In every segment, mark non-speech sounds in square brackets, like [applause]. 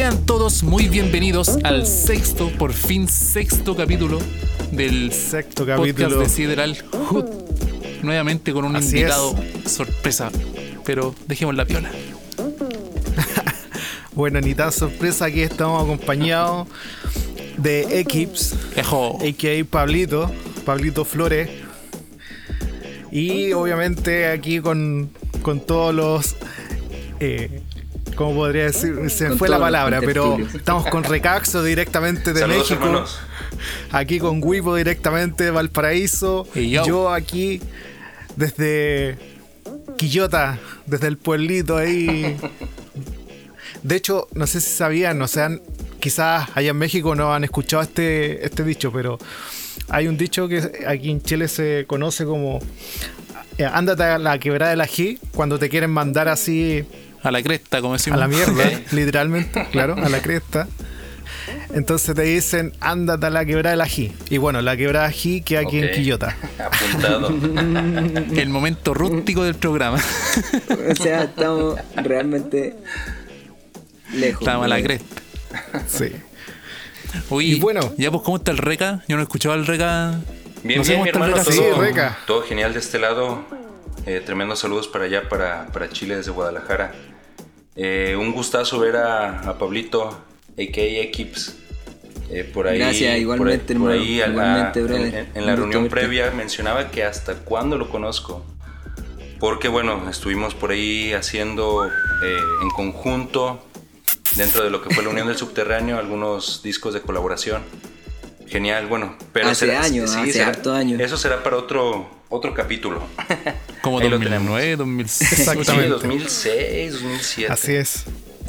Sean todos muy bienvenidos al sexto, por fin sexto capítulo del Sexto podcast capítulo. de Sideral Hood. Nuevamente con un Así invitado sorpresa, pero dejemos la piola. [laughs] Bueno, ni tan sorpresa, aquí estamos acompañados de Equips, Ejo. a.k.a. Pablito, Pablito Flores. Y obviamente aquí con, con todos los... Eh, ¿Cómo podría decir? Se Con fue la palabra, pero estamos con Recaxo directamente de Saludos, México. hermanos. Aquí con Wipo directamente de Valparaíso. Y yo. yo aquí desde Quillota, desde el pueblito ahí. De hecho, no sé si sabían, no sean, quizás allá en México no han escuchado este, este dicho, pero hay un dicho que aquí en Chile se conoce como eh, ándate a la quebrada del ají cuando te quieren mandar así A la cresta, como a decimos. la mierda, [laughs] literalmente, claro, a la cresta. Entonces te dicen, ándate a la quebrada del ají. Y bueno, la quebrada del ají que aquí en. Quillota. [laughs] Apuntado. El momento rústico del programa. O sea, estamos realmente lejos. Estamos a la cresta. Sí. Oye, Y bueno. ya pues, ¿cómo está el Reca? Yo no escuchaba el Reca. Bien, no sé bien, cómo mi está el hermano. Reca. Sí, todo, Reca. todo genial de este lado. Eh, tremendos saludos para allá, para, para Chile, desde Guadalajara. Eh, un gustazo ver a, a Pablito, a.k.a. Equips. eh, por ahí, Gracias, igualmente, por hermano, por ahí la- igualmente, brother. en, en- en la reunión verte. previa mencionaba que hasta cuándo lo conozco. Porque bueno, estuvimos por ahí haciendo eh, en conjunto, dentro de lo que fue la Unión del [laughs] Subterráneo, algunos discos de colaboración. Genial, bueno, pero Hace años, hace harto años. Eso será para otro otro capítulo. [laughs] Como Ahí lo 2009, 2006. Exactamente. Sí, 2006, 2007. Así es.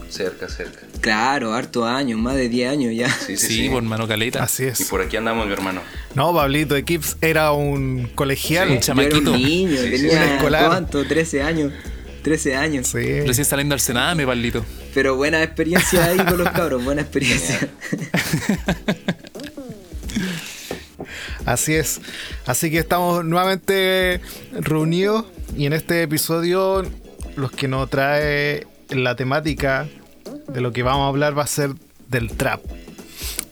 Cerca, cerca. Claro, harto años, más de 10 años ya. Sí, sí, Sí, sí. por mano caleta. Así Y es. por aquí andamos, mi hermano. No, Pablito Equips era un colegial. Sí. Yo era chamaquito. un niño, Sí, sí, un tenía escolar. ¿cuánto? 13 años. 13 años. Sí. Recién saliendo al Sename, Pablito. Pero buena experiencia ahí con los cabros, buena experiencia. [laughs] Así es. Así que estamos nuevamente reunidos y en este episodio los que nos trae la temática de lo que vamos a hablar va a ser del trap.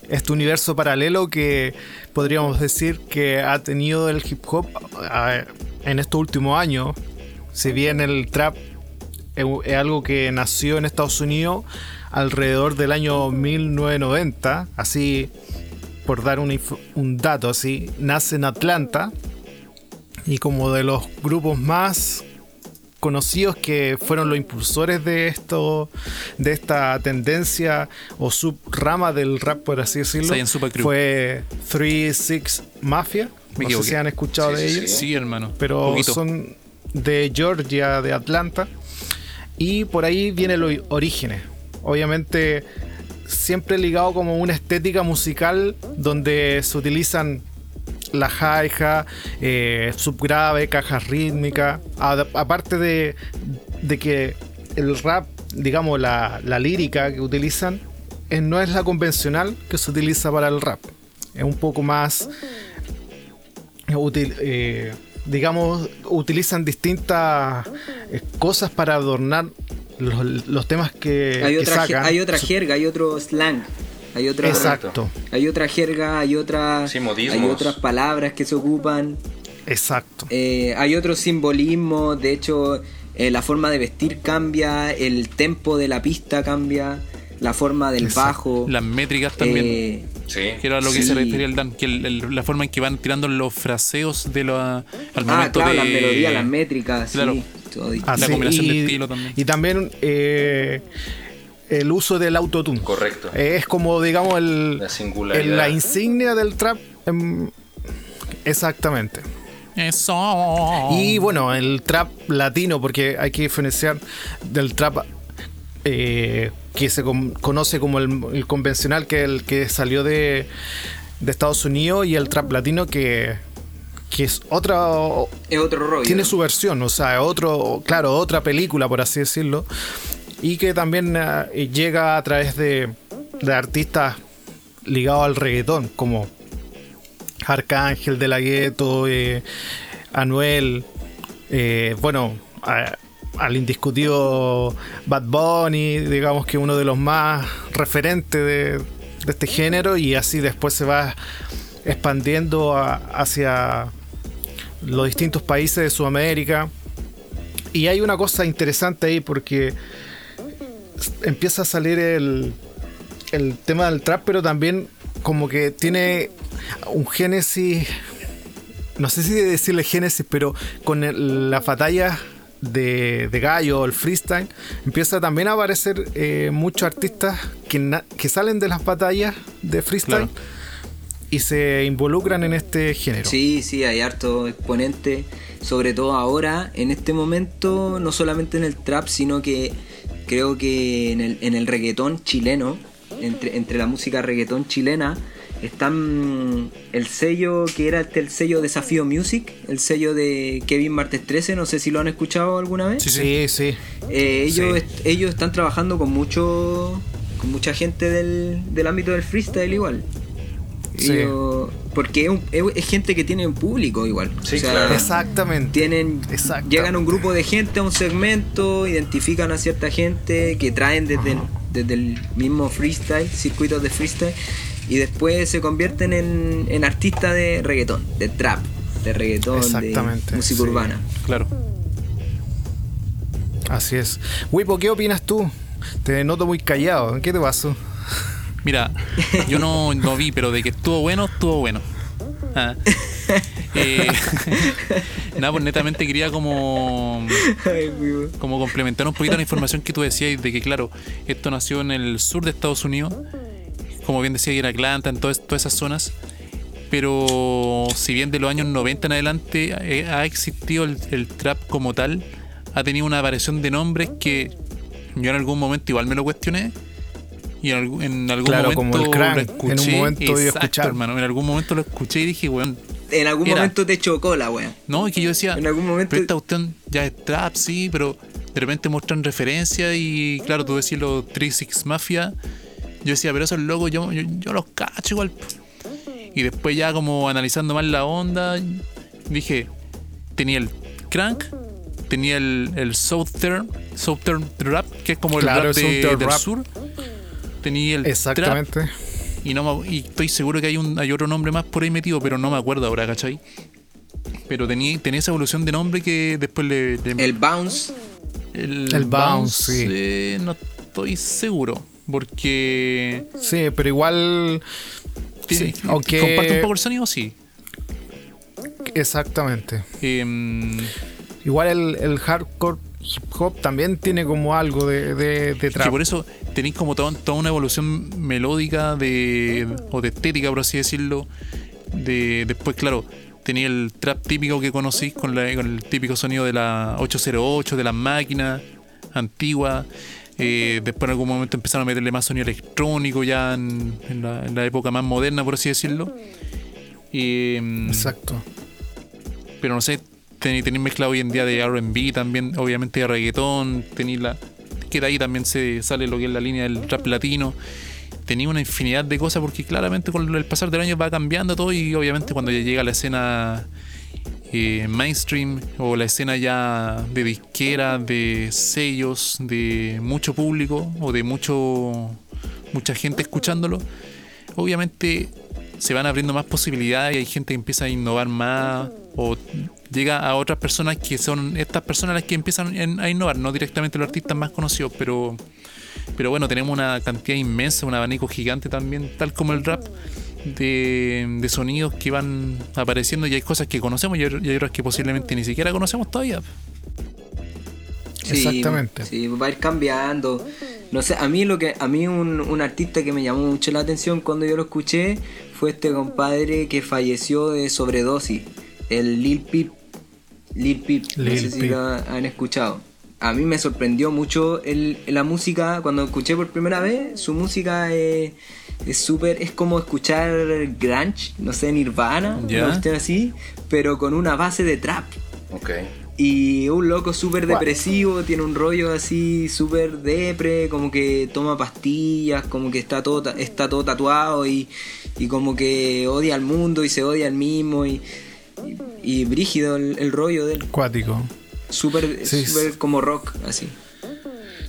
Este universo paralelo que podríamos decir que ha tenido el hip hop ah, en estos últimos años. Si bien el trap es es algo que nació en Estados Unidos alrededor del año 1990, así por dar un, un dato así, nace en Atlanta y como de los grupos más conocidos que fueron los impulsores de esto, de esta tendencia o subrama del rap, por así decirlo, fue 3-6 Mafia. Me no sé si han escuchado Sí, de sí, ellos, Sí, hermano. pero son de Georgia, de Atlanta. Y por ahí vienen los orígenes. Obviamente, siempre ligado como una estética musical donde se utilizan la hi-hat, eh, subgrave, cajas rítmicas. Aparte de, de que el rap, digamos, la, la lírica que utilizan, eh, no es la convencional que se utiliza para el rap. Es un poco más eh, digamos, utilizan distintas cosas para adornar los, los temas que, hay, que otra, sacan. hay otra jerga, hay otro slang. Hay otra, Exacto, hay otra jerga, hay otra, Sí, hay otras palabras que se ocupan. exacto. Eh, hay otro simbolismo, de hecho, eh, la forma de vestir cambia, el tempo de la pista cambia, la forma del Exacto. bajo. Las métricas también. eh, Sí. que era lo que sí. se refería el Dan, que el- el- la forma en que van tirando los fraseos de la, al ah, momento claro, de las melodías, las métricas, Claro. sí. Todo distinto. Así, combinación y, de estilo también. Y también eh, el uso del autotune. Correcto. Eh, es como, digamos, el, La singularidad. el- la insignia del trap. em, exactamente. Eso. Y bueno, el trap latino, porque hay que diferenciar del trap eh, que se con- conoce como el, el convencional, que es el que salió de, de Estados Unidos, y el trap latino que, que es otra... Es otro rollo. Tiene su versión, o sea, otro, claro, otra película, por así decirlo, y que también eh, llega a través de, de artistas ligados al reggaetón, como Arcángel de la Gueto, eh, Anuel, eh, bueno, a- al indiscutido Bad Bunny, digamos que uno de los más referentes de, de este género, y así después se va expandiendo a- hacia los distintos países de Sudamérica. Y hay una cosa interesante ahí porque empieza a salir el, el tema del trap, pero también como que tiene un génesis, no sé si decirle génesis, pero con el- las batallas de, de gallo, el freestyle, empieza también a aparecer eh, muchos artistas que, que salen de las batallas de freestyle. Y se involucran en este género. Sí, sí, hay harto exponente, sobre todo ahora, en este momento, no solamente en el trap, sino que creo que en el, en el reggaetón chileno, entre, entre la música reggaetón chilena, están el sello que era este, el sello Desafío Music, el sello de Kevin Martes 13, no sé si lo han escuchado alguna vez. Sí, Sí, sí. Eh, ellos, Sí. est- ellos están trabajando con mucho con mucha gente del, del ámbito del freestyle igual. Sí. Porque es, un- es- es gente que tiene un público igual. Sí, claro. Exactamente. Tienen, Exactamente. llegan un grupo de gente a un segmento, identifican a cierta gente que traen desde, el, desde el mismo freestyle, circuitos de freestyle, y después se convierten en, en artistas de reggaetón, de trap, de reggaetón, Exactamente, de música sí. urbana. Claro. Así es. Wipo, ¿qué opinas tú? Te noto muy callado. ¿Qué te pasó? Mira, yo no, [laughs] no vi, pero de que estuvo bueno, estuvo bueno. Ah. Eh, [laughs] nada, pues netamente quería como, como complementar un poquito la información que tú decías de que, claro, esto nació en el sur de Estados Unidos, como bien decía, en Atlanta, en todas, todas esas zonas. Pero si bien de los años 90 en adelante eh, ha existido el, el trap como tal, ha tenido una variación de nombres que yo en algún momento igual me lo cuestioné. Y en algún, en algún Claro, momento como el crank, lo en un escuché. momento exacto, escuchar. hermano. En algún momento lo escuché y dije, weón. En algún Era. momento te chocó la wea. No, es que yo decía, En algún momento- pero esta cuestión ya es trap, sí, pero de repente muestran referencia y claro, tú decís los 36 Mafia. Yo decía, pero esos locos yo, yo, yo los cacho igual. Y después ya como analizando más la onda, dije, tenía el crank, tenía el, el Southern, Southern Rap, que es como el Claro, rap de- del Rap. sur. Tenía el trap, Exactamente. y no me- y estoy seguro que hay un hay otro nombre más por ahí metido, pero no me acuerdo ahora, ¿cachai? Pero tenía, tenía esa evolución de nombre que después le. le- El bounce. el, el bounce, sí. eh, no estoy seguro. Porque. Sí, pero igual. Sí, aunque- ¿Comparte un poco el sonido? Sí. Exactamente. Em, Igual el, el hardcore hip hop también tiene como algo de, de, de que trap. por eso tenéis como toda, toda una evolución melódica de o de estética, por así decirlo. De, después, claro, tenía el trap típico que conocís con, la- con el típico sonido de la 808, de las máquinas antiguas. Eh, después en algún momento empezaron a meterle más sonido electrónico ya en, en la, en la época más moderna, por así decirlo. Em, Exacto. pero no sé, tenéis mezcla hoy en día de RB también, obviamente de reggaetón, tenéis la. que de ahí también se sale lo que es la línea del rap latino. Tenía una infinidad de cosas porque claramente con el pasar del año va cambiando todo y obviamente cuando ya llega la escena eh, mainstream o la escena ya de disquera, de sellos, de mucho público o de mucho mucha gente escuchándolo, obviamente se van abriendo más posibilidades y hay gente que empieza a innovar más o llega a otras personas que son estas personas las que empiezan a innovar, no directamente los artistas más conocidos, pero pero bueno, tenemos una cantidad inmensa, un abanico gigante también, tal como el rap, de, de sonidos que van apareciendo y hay cosas que conocemos y hay, y hay otras que posiblemente ni siquiera conocemos todavía. Sí, Exactamente. Sí, va a ir cambiando. No sé, a mí lo que a mí un, un artista que me llamó mucho la atención cuando yo lo escuché fue este compadre que falleció de sobredosis, el Lil Peep. Lil Peep, no Lil sé si lo han escuchado. A mí me sorprendió mucho el, la música cuando escuché por primera vez. Su música es es súper, es como escuchar grunge, no sé, Nirvana, Ya. una cuestión así, pero con una base de trap. Ok. Y un loco súper depresivo, tiene un rollo así súper depre, como que toma pastillas, como que está todo, ta- está todo tatuado y, y como que odia al mundo y se odia al mismo y, y, y brígido el, el rollo de él. Cuático. Súper Sí, súper como rock, así.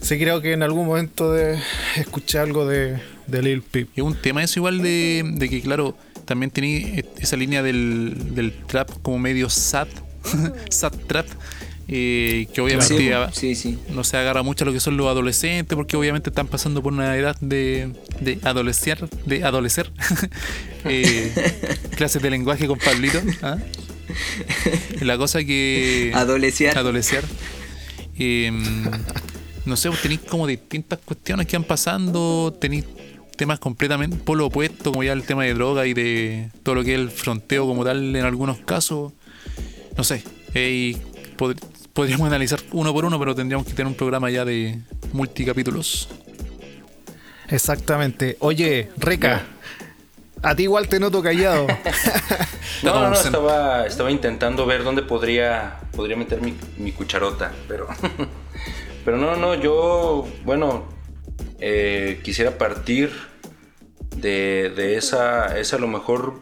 Sí, creo que en algún momento de escuché algo de, de Lil Peep. Y un tema eso igual de, de que, claro, también tenía esa línea del, del trap como medio sad, [laughs] sad trap, eh, que obviamente Sí, a- sí, sí. no se agarra mucho a lo que son los adolescentes, porque obviamente están pasando por una edad de, de adolecer, de adolecer. [laughs] Eh, [laughs] clases de lenguaje con Pablito. ¿ah? La cosa que. Adolescear. Adolecer. Eh, no sé, tenéis como distintas cuestiones que van pasando, tenéis temas completamente por lo opuesto, como ya el tema de droga y de todo lo que es el fronteo como tal en algunos casos. No sé, eh, y pod- podríamos analizar uno por uno, pero tendríamos que tener un programa ya de multicapítulos. Exactamente. Oye, Reca, a ti igual te noto callado. [laughs] No, no, no, estaba, estaba intentando ver dónde podría, podría meter mi, mi cucharota, pero, [laughs] pero no, no, yo, bueno, eh, quisiera partir de, de esa, esa a lo mejor,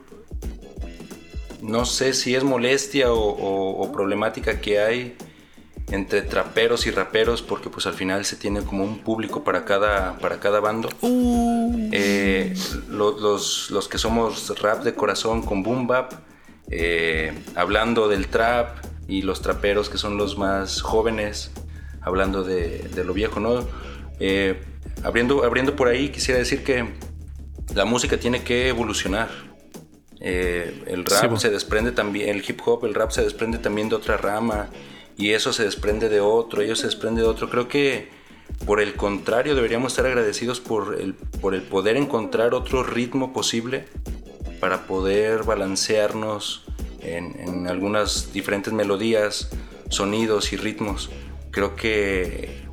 no sé si es molestia o, o- o problemática que hay entre traperos y raperos, porque pues al final se tiene como un público para cada, para cada bando. Eh, lo- los, los que somos rap de corazón con boom bap, eh, hablando del trap, y los traperos que son los más jóvenes, hablando de, de lo viejo, ¿no? Eh, abriendo, abriendo por ahí, quisiera decir que la música tiene que evolucionar. Eh, el Sí, rap se desprende también, el hip hop, el rap se desprende también de otra rama y eso se desprende de otro, ello se desprende de otro. Creo que por el contrario deberíamos estar agradecidos por el, por el poder encontrar otro ritmo posible para poder balancearnos en, en algunas diferentes melodías, sonidos y ritmos. Creo que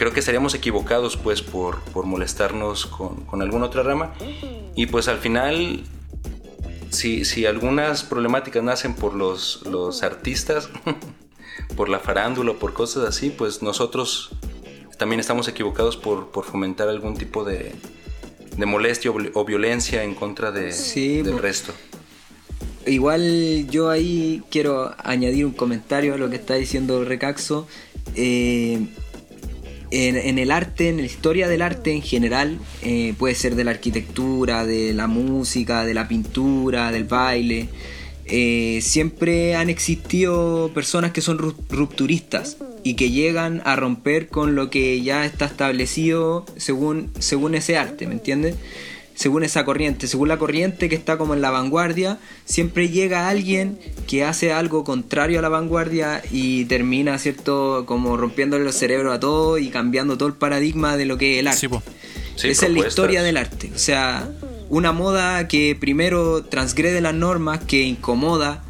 creo que estaríamos equivocados pues por, por molestarnos con, con alguna otra rama y pues al final si, si algunas problemáticas nacen por los, los artistas [laughs] por la farándula por cosas así pues nosotros también estamos equivocados por, por fomentar algún tipo de, de molestia o, vi- o violencia en contra de, Sí, del po. resto Igual yo ahí quiero añadir un comentario a lo que está diciendo Recaxo. Eh, en, en el arte, en la historia del arte en general, eh, puede ser de la arquitectura, de la música, de la pintura, del baile, eh, siempre han existido personas que son ru- rupturistas y que llegan a romper con lo que ya está establecido según, según ese arte, ¿me entiendes? Según esa corriente, según la corriente que está como en la vanguardia, siempre llega alguien que hace algo contrario a la vanguardia y termina, ¿cierto?, como rompiéndole los cerebros a todos y cambiando todo el paradigma de lo que es el arte. Sí, po. Sí, Esa es la historia del arte. O sea, una moda que primero transgrede las normas, que incomoda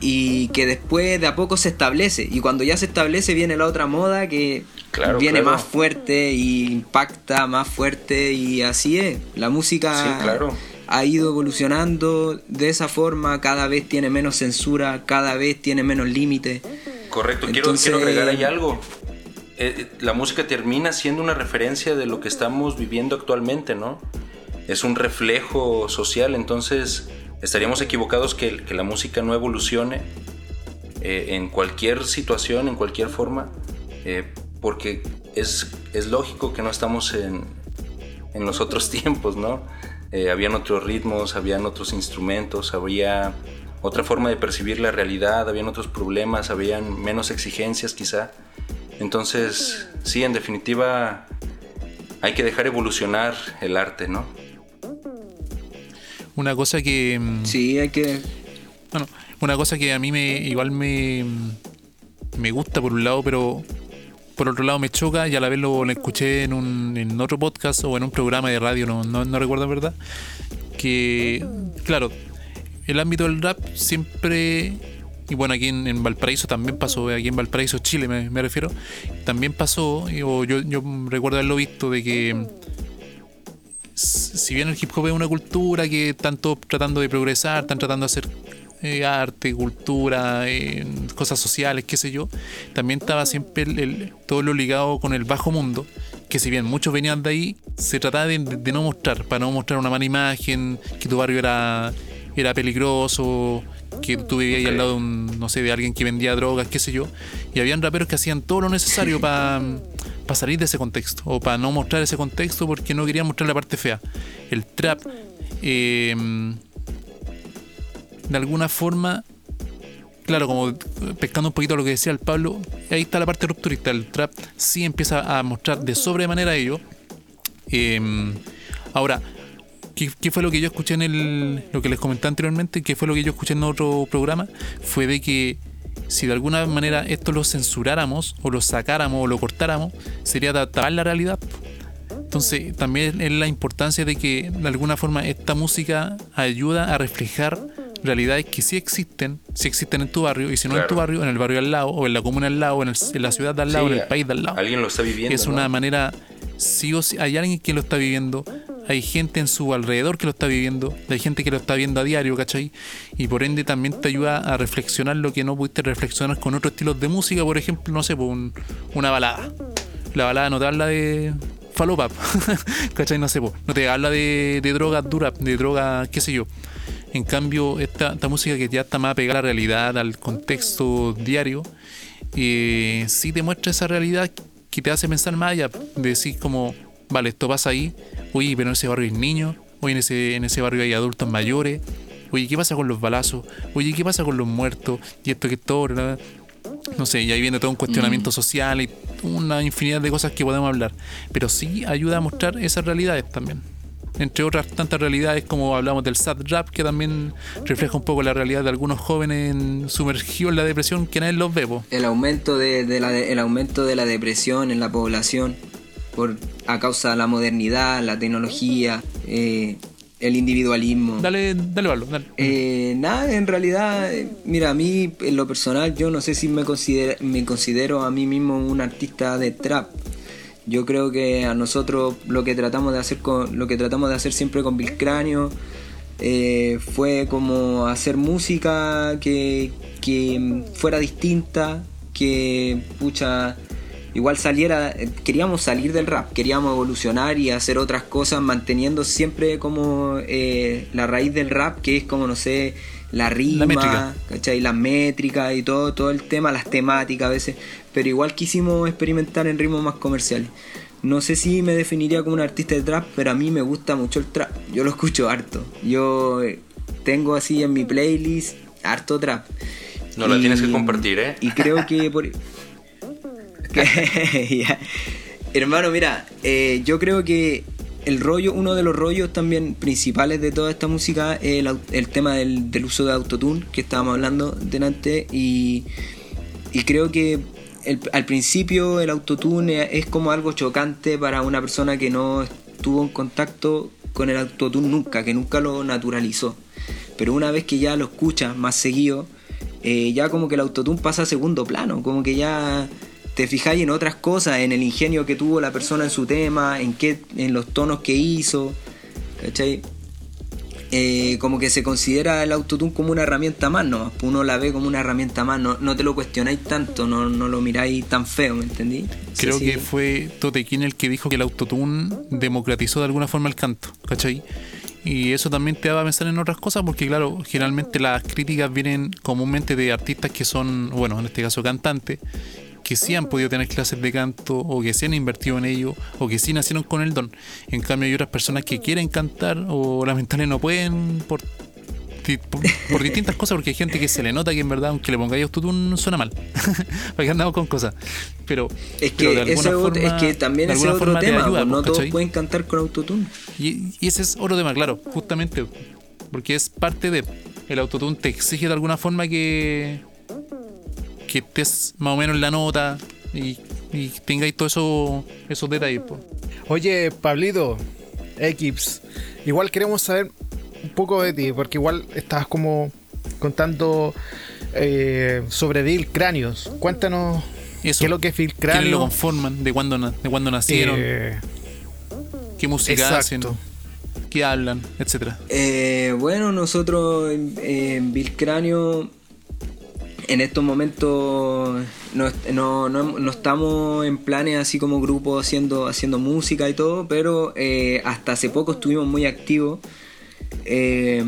y que después de a poco se establece. Y cuando ya se establece viene la otra moda que Claro, viene claro. más fuerte y impacta más fuerte y así es. La música Sí, claro. ha ido evolucionando de esa forma, cada vez tiene menos censura, cada vez tiene menos límites. Correcto, quiero, Entonces- quiero agregar ahí algo. Eh, eh, la música termina siendo una referencia de lo que estamos viviendo actualmente, ¿no? Es un reflejo social, entonces estaríamos equivocados que, que la música no evolucione eh, en cualquier situación, en cualquier forma, eh, porque es, es lógico que no estamos en, en los otros [laughs] tiempos, ¿no? Eh, habían otros ritmos, habían otros instrumentos, había otra forma de percibir la realidad, habían otros problemas, habían menos exigencias quizá. Entonces, sí, en definitiva, hay que dejar evolucionar el arte, ¿no? Una cosa que. mm, Sí, hay que... Bueno, una cosa que a mí me igual me, me gusta por un lado, pero por otro lado me choca y a la vez lo, lo escuché en, un, en otro podcast o en un programa de radio, no, no, no recuerdo en verdad, que, claro, el ámbito del rap siempre, y bueno, aquí en, en Valparaíso también pasó, aquí en Valparaíso, Chile me, me refiero, también pasó, o yo, yo recuerdo haberlo visto, de que si bien el hip hop es una cultura que están todos tratando de progresar, están tratando de hacer eh, arte, cultura, eh, cosas sociales, qué sé yo, también estaba siempre el- el- todo lo ligado con el bajo mundo, que si bien muchos venían de ahí, se trataba de, de no mostrar, para no mostrar una mala imagen, que tu barrio era era peligroso, que tú vivías ahí al lado de un, no sé, de alguien que vendía drogas, qué sé yo. Y habían raperos que hacían todo lo necesario para salir de ese contexto, o para no mostrar ese contexto porque no querían mostrar la parte fea. El trap, eh, de alguna forma, claro, como pescando un poquito lo que decía el Pablo, ahí está la parte rupturista. El trap sí empieza a mostrar de sobremanera ello. Eh, ahora, ¿qué, fue lo que yo escuché en el. lo que les comenté anteriormente? ¿Qué fue lo que yo escuché en otro programa? Fue de que si de alguna manera esto lo censuráramos o lo sacáramos o lo cortáramos, sería tapar la realidad. Entonces también es la importancia de que de alguna forma esta música ayuda a reflejar realidades que sí existen, sí existen en tu barrio, y si no en tu barrio, en el barrio al lado, o en la comuna al lado, o en, la ciudad al lado, en el país de al lado. Alguien lo está viviendo. Es una manera, sí o sí, hay alguien que lo está viviendo, hay gente en su alrededor que lo está viviendo, hay gente que lo está viendo a diario, ¿cachai? Y por ende también te ayuda a reflexionar lo que no pudiste reflexionar con otros estilos de música, por ejemplo, no sé, pues una balada. La balada no te habla de falopap, [laughs] ¿cachai? No sé, pues, no te habla de, de drogas duras, de drogas, qué sé yo. En cambio, esta, esta música que ya está más pegada a la realidad, al contexto diario, eh, sí te muestra esa realidad que te hace pensar más allá, de decir como, vale, esto pasa ahí, oye, pero en ese barrio hay niños, oye, en ese, en ese barrio hay adultos mayores, oye, ¿qué pasa con los balazos? Oye, ¿qué pasa con los muertos? Y esto que todo, No sé, y ahí viene todo un cuestionamiento mm. social y una infinidad de cosas que podemos hablar. Pero sí ayuda a mostrar esas realidades también. Entre otras tantas realidades como hablamos del sad rap, que también refleja un poco la realidad de algunos jóvenes sumergidos en la depresión que nadie los ve. El aumento de, la el aumento de la depresión en la población por, a causa de la modernidad, la tecnología, eh, el individualismo. Dale, dale, Pablo, dale. Eh, nada, en realidad, mira, a mí, en lo personal, yo no sé si me, considero, me considero a mí mismo un artista de trap. Yo creo que a nosotros lo que tratamos de hacer con, lo que tratamos de hacer siempre con Bill Cráneo eh, fue como hacer música que, que fuera distinta, que pucha igual saliera, queríamos salir del rap, queríamos evolucionar y hacer otras cosas manteniendo siempre como eh, la raíz del rap, que es como, no sé, la rima, la ¿cachai? Las métricas y todo, todo el tema, las temáticas a veces, pero igual quisimos experimentar en ritmos más comerciales. No sé si me definiría como un artista de trap, pero a mí me gusta mucho el trap. Yo lo escucho harto. Yo eh, tengo así en mi playlist harto trap. No la tienes que compartir, ¿eh? Y creo que por, [laughs] [laughs] Hermano, mira, eh, yo creo que el rollo, uno de los rollos también principales de toda esta música es el, tema del, uso de autotune que estábamos hablando delante y, creo que al principio el autotune es como algo chocante para una persona que no estuvo en contacto con el autotune nunca, que nunca lo naturalizó. Pero una vez que ya lo escucha más seguido, eh, ya como que el autotune pasa a segundo plano, como que ya te fijáis en otras cosas, en el ingenio que tuvo la persona en su tema, en, qué, en los tonos que hizo, ¿cachai? Eh, como que se considera el autotune como una herramienta más, ¿no? Uno la ve como una herramienta más, no, te lo cuestionáis tanto, no, no, lo miráis tan feo, ¿me entendí? Creo que fue Totequín el que dijo que el autotune democratizó de alguna forma el canto, ¿cachai? Y eso también te va a pensar en otras cosas porque claro, generalmente las críticas vienen comúnmente de artistas que son, bueno, en este caso cantantes, que sí han podido tener clases de canto o que sí han invertido en ello o que sí nacieron con el don. En cambio hay otras personas que quieren cantar o lamentablemente no pueden por, por, distintas cosas porque hay gente que se le nota que en verdad aunque le pongáis autotune suena mal. [laughs] porque andamos con cosas. Pero es que, es que también es otro tema, pues, no todos pueden cantar con autotune. Y, y ese es otro tema, claro, justamente porque es parte de el autotune te exige de alguna forma que que estés más o menos en la nota y, tengáis todos eso, esos detalles. Oye, Pablito, Equips, igual queremos saber un poco de ti, porque igual estabas como contando eh, sobre Bill Cráneos. Cuéntanos qué es lo que es Bill Cráneo. ¿Quiénes lo conforman? ¿De cuándo, de cuándo nacieron? Eh, ¿Qué música hacen? ¿Qué hablan? Etcétera. Eh, bueno, nosotros en Bill Cráneo en estos momentos no, estamos en planes así como grupo haciendo, haciendo música y todo, pero eh, hasta hace poco estuvimos muy activos eh,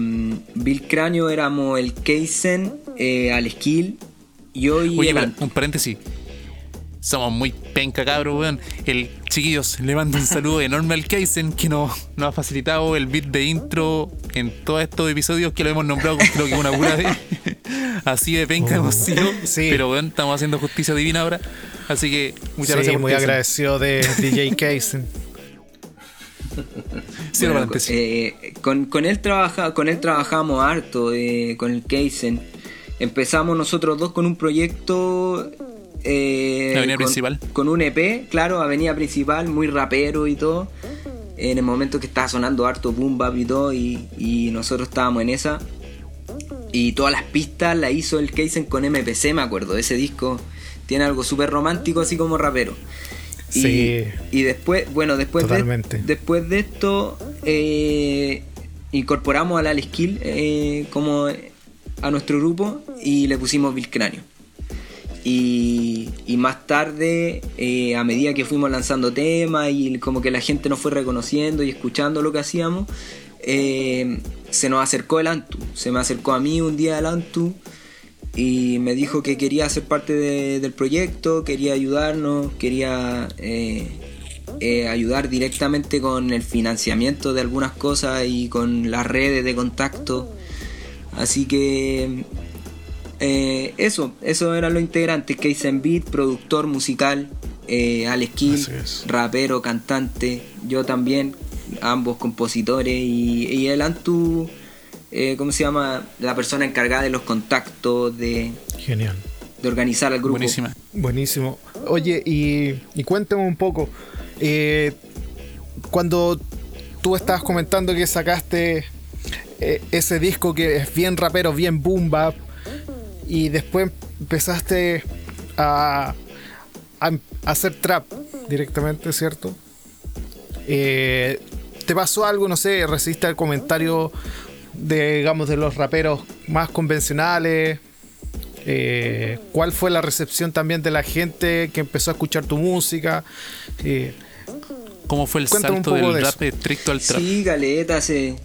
Bill Cráneo éramos el Keisen, eh, al Skill, y Oye, pero, Anto. un paréntesis. Somos muy penca, cabros, weón. El chiquillos, le mando un saludo [laughs] enorme al Kaizen que nos, nos ha facilitado el beat de intro en todos estos episodios que lo hemos nombrado creo que una pura vez. [laughs] [laughs] Así de penca hemos sido. sí. Pero weón, estamos haciendo justicia divina ahora. Así que muchas Sí, gracias por muy agradecido de [laughs] DJ Kaizen. Cierro Bueno, eh, con, con él trabaja, con él trabajamos harto, eh, con el Keisen. Empezamos nosotros dos con un proyecto. eh, avenida con, principal. Con un EP, claro, avenida principal, muy rapero y todo. En el momento que estaba sonando harto boom bap y todo, y, y nosotros estábamos en esa. Y todas las pistas las hizo el Keisen con MPC, me acuerdo. Ese disco tiene algo súper romántico, así como rapero. Y, Sí. y después, bueno, después Totalmente. de, después de esto, eh, incorporamos al Al Skill eh, como a nuestro grupo y le pusimos Bill Cráneo. Y, y más tarde, eh, a medida que fuimos lanzando temas y como que la gente nos fue reconociendo y escuchando lo que hacíamos, eh, se nos acercó el Antu. Se me acercó a mí un día el Antu y me dijo que quería ser parte de- del proyecto, quería ayudarnos, quería eh, eh, ayudar directamente con el financiamiento de algunas cosas y con las redes de contacto. Así que eh, eso, eso eran los integrantes, Keisen Beat, productor musical, Alex Kill, rapero, cantante, yo también, ambos compositores y, y el Antu, eh, ¿cómo se llama? La persona encargada de los contactos, de, Genial. de organizar al grupo. Buenísima. Buenísimo. Oye, y, y cuéntame un poco. eh, cuando tú estabas comentando que sacaste eh, ese disco que es bien rapero, bien boom bap, y después empezaste a, a, a hacer trap directamente, ¿cierto? Eh, ¿Te pasó algo, no sé, recibiste el comentario de, digamos, de los raperos más convencionales? Eh, ¿Cuál fue la recepción también de la gente que empezó a escuchar tu música? Eh, ¿Cómo fue el Cuéntame salto poco del de rap estricto al trap? Sí, caleta, se...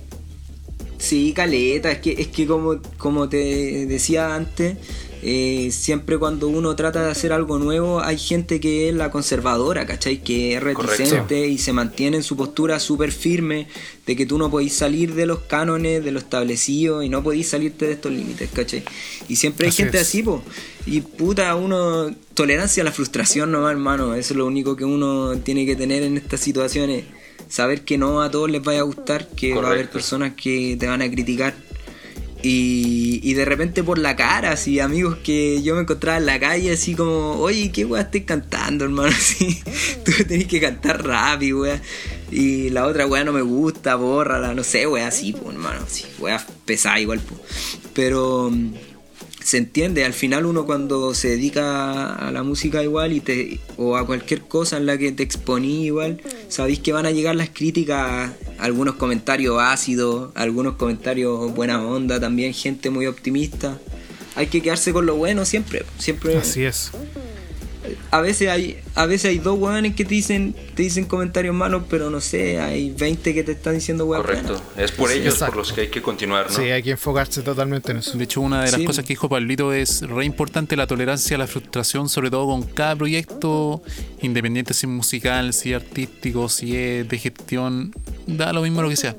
Sí, caleta, es que, es que como, como te decía antes, eh, siempre cuando uno trata de hacer algo nuevo, hay gente que es la conservadora, ¿cachai? Que es reticente y se mantiene en su postura súper firme de que tú no podís salir de los cánones, de lo establecido y no podís salirte de estos límites, ¿cachai? Y siempre hay Así gente es. así, po. Y puta, uno, tolerancia a la frustración nomás, hermano, eso es lo único que uno tiene que tener en estas situaciones saber que no a todos les vaya a gustar, que va a haber personas que te van a criticar. Y, y de repente por la cara, así, amigos que yo me encontraba en la calle, así como, oye, ¿qué weá estoy cantando, hermano? [laughs] Así, tú tenés que cantar rápido, weá. Y la otra weá no me gusta, bórrala, no sé, weá, así, pues, hermano, así, weá pesada igual, pues. Pero se entiende, al final uno cuando se dedica a la música igual y te, o a cualquier cosa en la que te exponí igual, sabéis que van a llegar las críticas, algunos comentarios ácidos, algunos comentarios buena onda, también gente muy optimista. Hay que quedarse con lo bueno siempre, siempre. así es. A veces hay, a veces hay dos hueones que te dicen, te dicen comentarios malos, pero no sé, hay 20 que te están diciendo hueones. Correcto. Es por ellos exacto. por los que hay que continuar, ¿no? Sí, hay que enfocarse totalmente en eso. De hecho, una de las Sí. cosas que dijo Pablito es re importante la tolerancia a la frustración, sobre todo con cada proyecto, independiente si es musical, si es artístico, si es de gestión, da lo mismo lo que sea.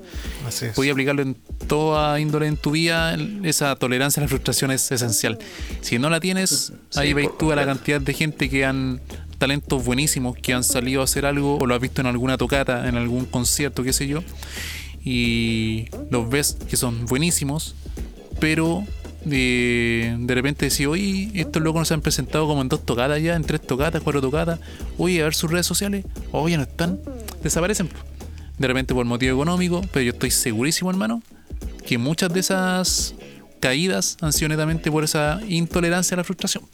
Así es. Podía aplicarlo en toda índole en tu vida, esa tolerancia a la frustración es esencial. Si no la tienes, ahí veis tú a la cantidad de gente que han talentos buenísimos, que han salido a hacer algo, o lo has visto en alguna tocata, en algún concierto, qué sé yo, y los ves que son buenísimos, pero de, de repente decís, oye, estos locos nos han presentado como en dos tocatas ya, en tres tocatas, cuatro tocatas, oye, a ver sus redes sociales, oye, no están, desaparecen. De repente por motivo económico, pero yo estoy segurísimo, hermano, que muchas de esas caídas han sido netamente por esa intolerancia a la frustración.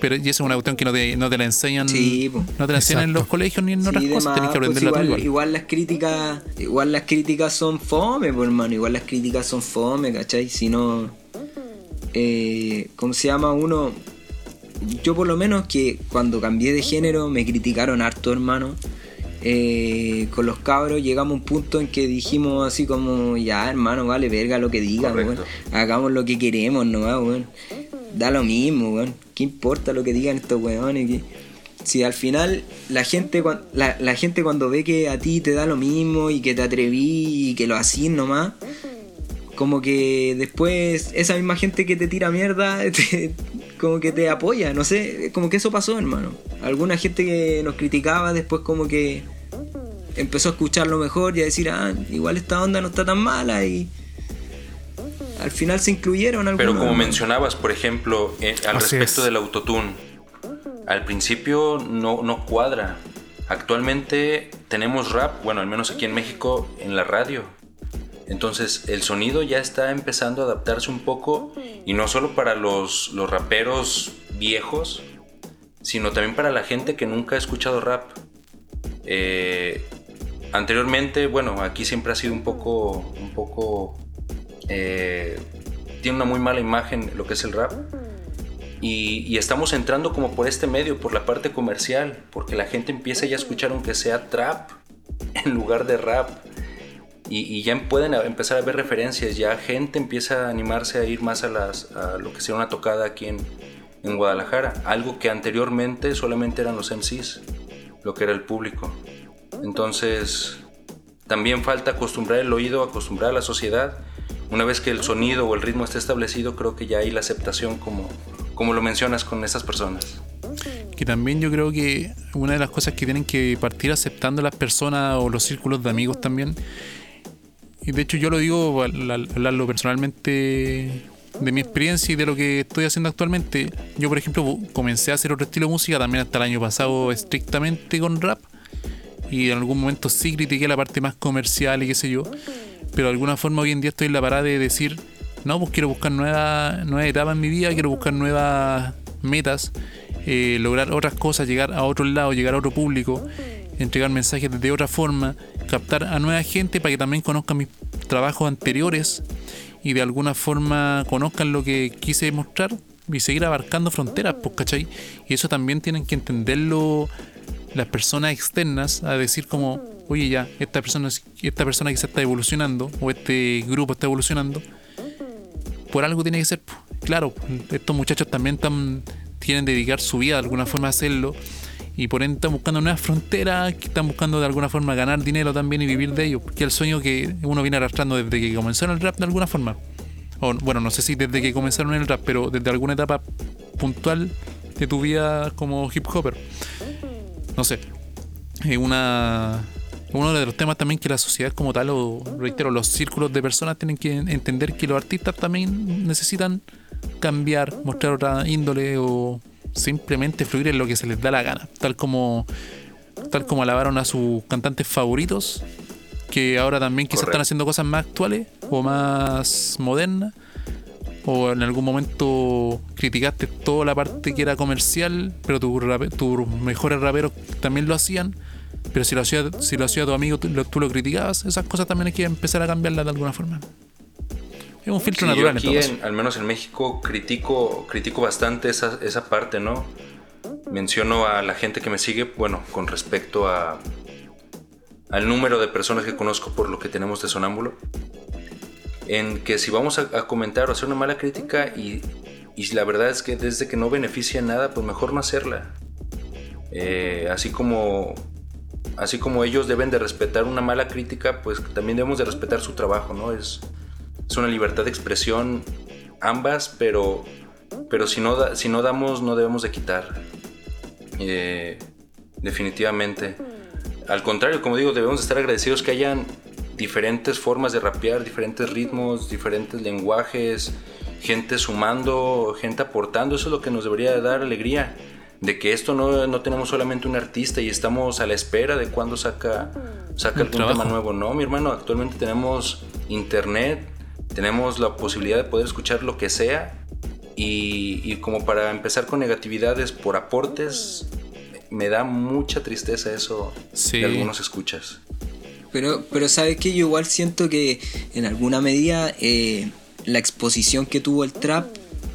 Pero y esa es una cuestión que no te, no te la enseñan, Sí, no te la enseñan en los colegios ni en Sí, otras de cosas, más, tenés que pues aprenderla igual, las críticas, igual las críticas son fome, pues hermano, igual las críticas son fome, ¿cachai? Si no, eh, ¿cómo se llama uno? Yo por lo menos que cuando cambié de género me criticaron harto, hermano. Eh, con los cabros llegamos a un punto en que dijimos así como, ya hermano, vale verga lo que digan, weón. hagamos lo que queremos nomás, weón. Da lo mismo, weón. ¿Qué importa lo que digan estos weones? Que- Si al final la gente, la, la gente cuando ve que a ti te da lo mismo y que te atreví y que lo hacís nomás, como que después esa misma gente que te tira mierda, [laughs] te- como que te apoya, no sé, como que eso pasó, hermano. Alguna gente que nos criticaba después como que empezó a escucharlo mejor y a decir, ah, igual esta onda no está tan mala y al final se incluyeron algunos. Pero como mencionabas, por ejemplo, eh, al Así respecto es. del autotune, al principio no, no cuadra. Actualmente tenemos rap, bueno, al menos aquí en México, en la radio. Entonces el sonido ya está empezando a adaptarse un poco y no solo para los, los raperos viejos, sino también para la gente que nunca ha escuchado rap. Eh, anteriormente, bueno, aquí siempre ha sido un poco, un poco, eh, tiene una muy mala imagen lo que es el rap. Y, estamos entrando como por este medio, por la parte comercial, porque la gente empieza ya a escuchar aunque sea trap [laughs] en lugar de rap. Y, ya pueden empezar a ver referencias, ya gente empieza a animarse a ir más a, las, a lo que sería una tocada aquí en, en Guadalajara, algo que anteriormente solamente eran los MCs, lo que era el público. Entonces, también falta acostumbrar el oído, acostumbrar a la sociedad. Una vez que el sonido o el ritmo esté establecido, creo que ya hay la aceptación como, como lo mencionas con esas personas. Que también yo creo que una de las cosas que tienen que partir aceptando las personas o los círculos de amigos también. Y de hecho yo lo digo al, hablarlo personalmente de mi experiencia y de lo que estoy haciendo actualmente. Yo por ejemplo comencé a hacer otro estilo de música también hasta el año pasado estrictamente con rap. Y en algún momento sí critiqué la parte más comercial y qué sé yo. Pero de alguna forma hoy en día estoy en la parada de decir, no, pues quiero buscar nuevas nueva etapas en mi vida, quiero buscar nuevas metas, eh, lograr otras cosas, llegar a otro lado, llegar a otro público, entregar mensajes de otra forma, captar a nueva gente para que también conozcan mis trabajos anteriores y de alguna forma conozcan lo que quise mostrar y seguir abarcando fronteras, pues, ¿cachai? Y eso también tienen que entenderlo las personas externas a decir como, oye ya, esta persona, esta persona quizá está evolucionando o este grupo está evolucionando, por algo tiene que ser. Claro, estos muchachos también están, quieren dedicar su vida de alguna forma a hacerlo y por ende están buscando nuevas fronteras, que están buscando de alguna forma ganar dinero también y vivir de ello, que es el sueño que uno viene arrastrando desde que comenzaron el rap de alguna forma. O bueno, no sé si desde que comenzaron el rap, pero desde alguna etapa puntual de tu vida como hip hopper. No sé. Es una uno de los temas también que la sociedad como tal, o reitero, los círculos de personas tienen que entender que los artistas también necesitan cambiar, mostrar otra índole o simplemente fluir en lo que se les da la gana. Tal como tal como alabaron a sus cantantes favoritos, que ahora también quizás Correcto. están haciendo cosas más actuales o más modernas. O en algún momento criticaste toda la parte que era comercial, pero tus tus mejores raperos también lo hacían. Pero si lo hacía, si lo hacía tu amigo, tú lo, tú lo criticabas. Esas cosas también hay que empezar a cambiarlas de alguna forma. Es un filtro Sí, natural yo aquí, en- al menos en México, critico, critico bastante esa, esa parte, ¿no? Menciono a la gente que me sigue, bueno, con respecto a al número de personas que conozco por lo que tenemos de sonámbulo, en que si vamos a, comentar o hacer una mala crítica y, y la verdad es que desde que no beneficia nada, pues mejor no hacerla. Eh, así como así como ellos deben de respetar una mala crítica, pues también debemos de respetar su trabajo, ¿no? Es, es una libertad de expresión ambas, pero, pero si, no si no damos, no debemos de quitar. Eh, definitivamente. Al contrario, como digo, debemos de estar agradecidos que hayan diferentes formas de rapear, diferentes ritmos, diferentes lenguajes, gente sumando, gente aportando. Eso es lo que nos debería de dar alegría. De que esto no, no tenemos solamente un artista y estamos a la espera de cuándo saca, saca algún tema nuevo. No, mi hermano, actualmente tenemos internet, tenemos la posibilidad de poder escuchar lo que sea. Y, y como para empezar con negatividades por aportes, me da mucha tristeza eso Sí. de algunos escuchas. Pero, pero sabes que yo igual siento que en alguna medida eh, la exposición que tuvo el trap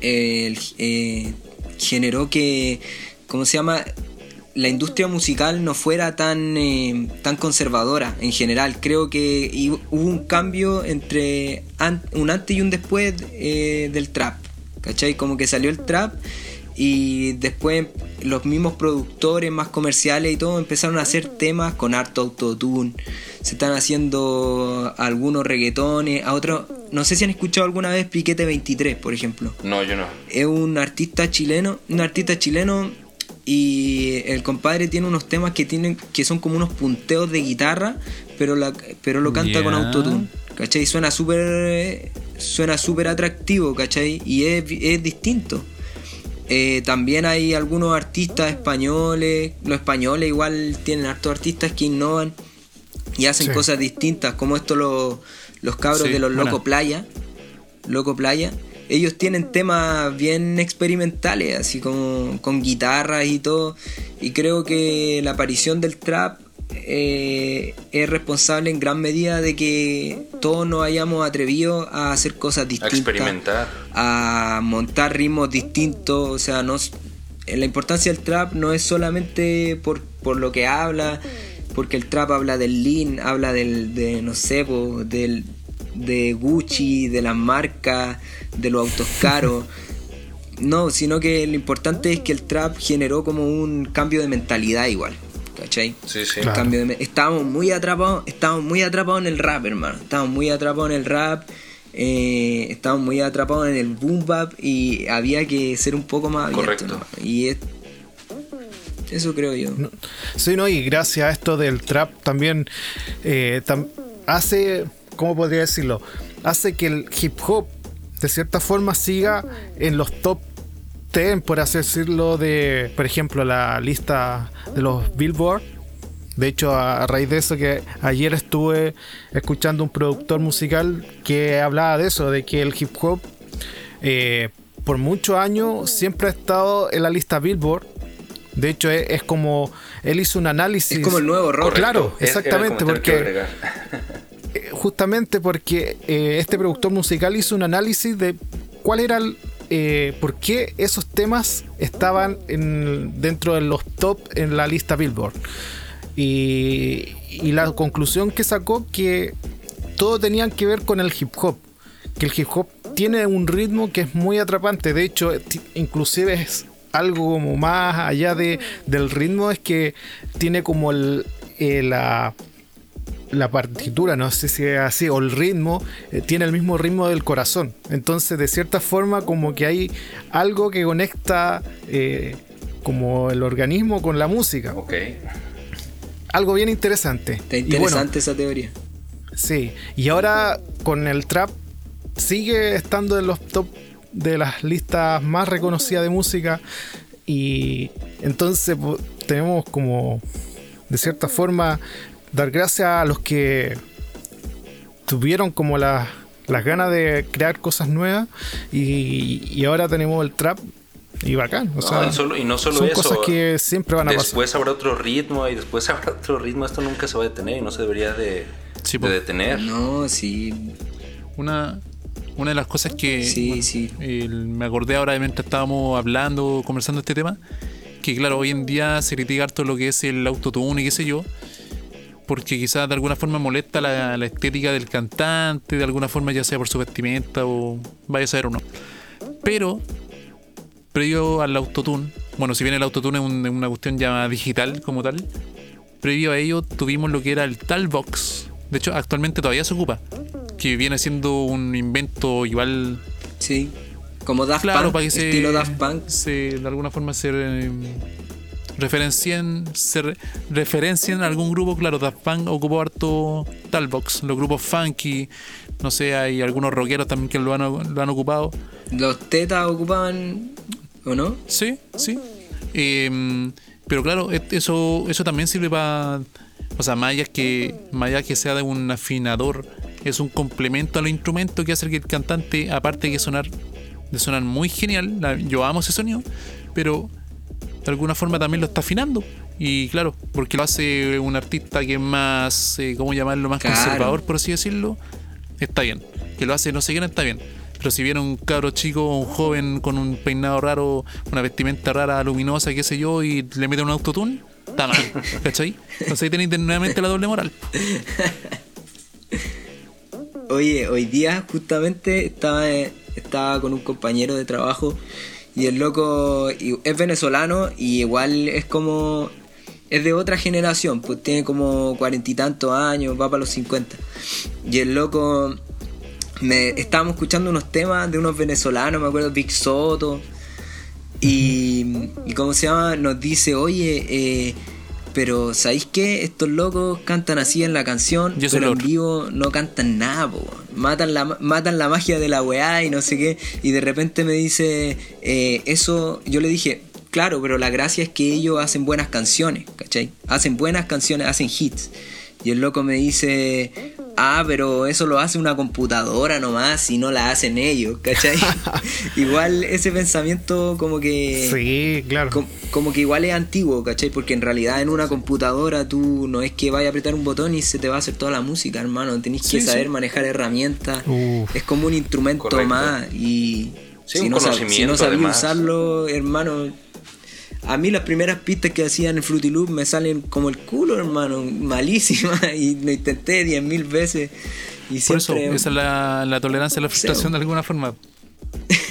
eh, eh, generó que, ¿cómo se llama? la industria musical no fuera tan, eh, tan conservadora en general. Creo que hubo un cambio entre un antes y un después eh, del trap. ¿Cachai? Como que salió el trap y después los mismos productores más comerciales y todo empezaron a hacer temas con harto autotune. Se están haciendo algunos reggaetones, a otros... No sé si han escuchado alguna vez Piquete 23, por ejemplo No, yo no. es un artista chileno, un artista chileno y el compadre tiene unos temas que tienen que son como unos punteos de guitarra, pero la, pero lo canta con autotune, ¿cachai? Suena súper suena súper atractivo, ¿cachai? Y es, es distinto. Eh, también hay algunos artistas españoles, los españoles igual tienen hartos artistas que innovan y hacen Sí. cosas distintas, como esto los, los cabros Sí, de los buena. Loco Playa, Loco Playa, ellos tienen temas bien experimentales, así como con guitarras y todo, y creo que la aparición del trap eh, es responsable en gran medida de que todos nos hayamos atrevido a hacer cosas A distintas experimentar. a montar ritmos distintos, o sea, no, s- la importancia del trap no es solamente por, por lo que habla, porque el trap habla del lean, habla del, de, no sé, po, del, de Gucci, de las marcas, de los autos caros. [laughs] No, sino que lo importante es que el trap generó como un cambio de mentalidad igual, ¿cachai? Sí, sí. El Claro. cambio de estábamos muy atrapados estábamos muy atrapados en el rap hermano estábamos muy atrapados en el rap eh, estábamos muy atrapados en el boom bap y había que ser un poco más abierto Correcto. ¿no? y es- eso creo yo Sí, no, y gracias a esto del trap también eh, tam- hace, ¿cómo podría decirlo? Hace que el hip hop de cierta forma siga en los top 10, por así decirlo, de, por ejemplo, la lista de los Billboard. De hecho, a, raíz de eso que ayer estuve escuchando un productor musical que hablaba de eso, de que el hip hop eh, por muchos años siempre ha estado en la lista Billboard. De hecho, es, es como él hizo un análisis. es como el nuevo rock. Claro, exactamente, porque eh, justamente porque eh, este productor musical hizo un análisis de cuál era el, eh, por qué esos temas estaban en- dentro de los top en la lista Billboard. Y, la conclusión que sacó que todo tenían que ver con el hip hop. Que el hip hop tiene un ritmo que es muy atrapante. De hecho, inclusive es algo como más allá de, del ritmo, es que tiene como el, eh, la, la partitura, no sé si es así, o el ritmo, eh, tiene el mismo ritmo del corazón. Entonces, de cierta forma, como que hay algo que conecta eh, como el organismo con la música. Ok. Algo bien interesante. está bueno, interesante esa teoría Sí, y ahora con el trap sigue estando en los top de las listas más reconocidas de música y entonces tenemos como de cierta forma dar gracias a los que tuvieron como la- las ganas de crear cosas nuevas y, y ahora tenemos el trap y bacán. O No, sea, y, solo- y no solo son eso. cosas que siempre van a pasar. Después habrá otro ritmo y después [laughs] habrá otro ritmo. Esto nunca se va a detener y no se debería de, Sí, de detener. no sí Una, una de las cosas que sí sí el- me acordé ahora de mientras estábamos hablando, conversando este tema, que claro, hoy en día se critica harto lo que es el autotune y qué sé yo, porque quizás de alguna forma molesta la, la estética del cantante, de alguna forma ya sea por su vestimenta o vaya a saber uno. Pero, previo al autotune, bueno, si bien el autotune es un- una cuestión ya digital como tal, previo a ello tuvimos lo que era el Talbox. De hecho, actualmente todavía se ocupa, que viene siendo un invento igual sí como Daft claro, Punk para que se, estilo Daft Punk se- de alguna forma se eh, referencien, se re- referencien a algún grupo, claro, Daft Punk ocupó harto Talbox, los grupos funky, no sé, hay algunos rockeros también que lo han, lo han ocupado. los tetas ocupaban o no Sí, sí. Eh, pero claro, eso, eso también sirve para. O sea, más allá que, más allá que sea de un afinador, es un complemento a los instrumentos que hace que el cantante, aparte de sonar, de sonar muy genial, yo amo ese sonido, pero de alguna forma también lo está afinando. Y claro, porque lo hace un artista que es más, eh, ¿cómo llamarlo? Más Claro. conservador, por así decirlo, está bien. Que lo hace no sé quién está bien. Pero si viene un cabro chico, un joven con un peinado raro, una vestimenta rara, luminosa, qué sé yo, y le mete un autotune, está mal. [laughs] ¿Cachai? Entonces ahí tenéis nuevamente la doble moral. Oye, hoy día justamente estaba, estaba con un compañero de trabajo y el loco es venezolano y igual es como... Es de otra generación, pues tiene como cuarenta y tantos años, va para los 50. Y el loco... Me, estábamos escuchando unos temas de unos venezolanos, me acuerdo, Big Soto. Y, y ¿cómo se llama? Nos dice, oye, eh, pero ¿sabéis qué? Estos locos cantan así en la canción, Yo pero en vivo no cantan nada, po. Matan la, matan la magia de la weá y no sé qué. Y de repente me dice, eh, eso, yo le dije, claro, pero la gracia es que ellos hacen buenas canciones, ¿cachai? Hacen buenas canciones, hacen hits. Y el loco me dice, ah, pero eso lo hace una computadora nomás y no la hacen ellos, ¿cachai? [laughs] igual ese pensamiento como que... Sí, claro. Com- como que igual es antiguo, ¿cachai? Porque en realidad en una computadora tú no es que vaya a apretar un botón y se te va a hacer toda la música, hermano. Tenés que Sí, saber sí. manejar herramientas. Uf. Es como un instrumento Correcto. más. Y Sí, si, no si no además. usarlo, hermano. A mí las primeras pistas que hacían en Fruity Loop me salen como el culo, hermano. Malísimas. [laughs] Y lo intenté 10.000 veces. Y Por eso, esa es la, la tolerancia a la frustración de alguna forma. [laughs]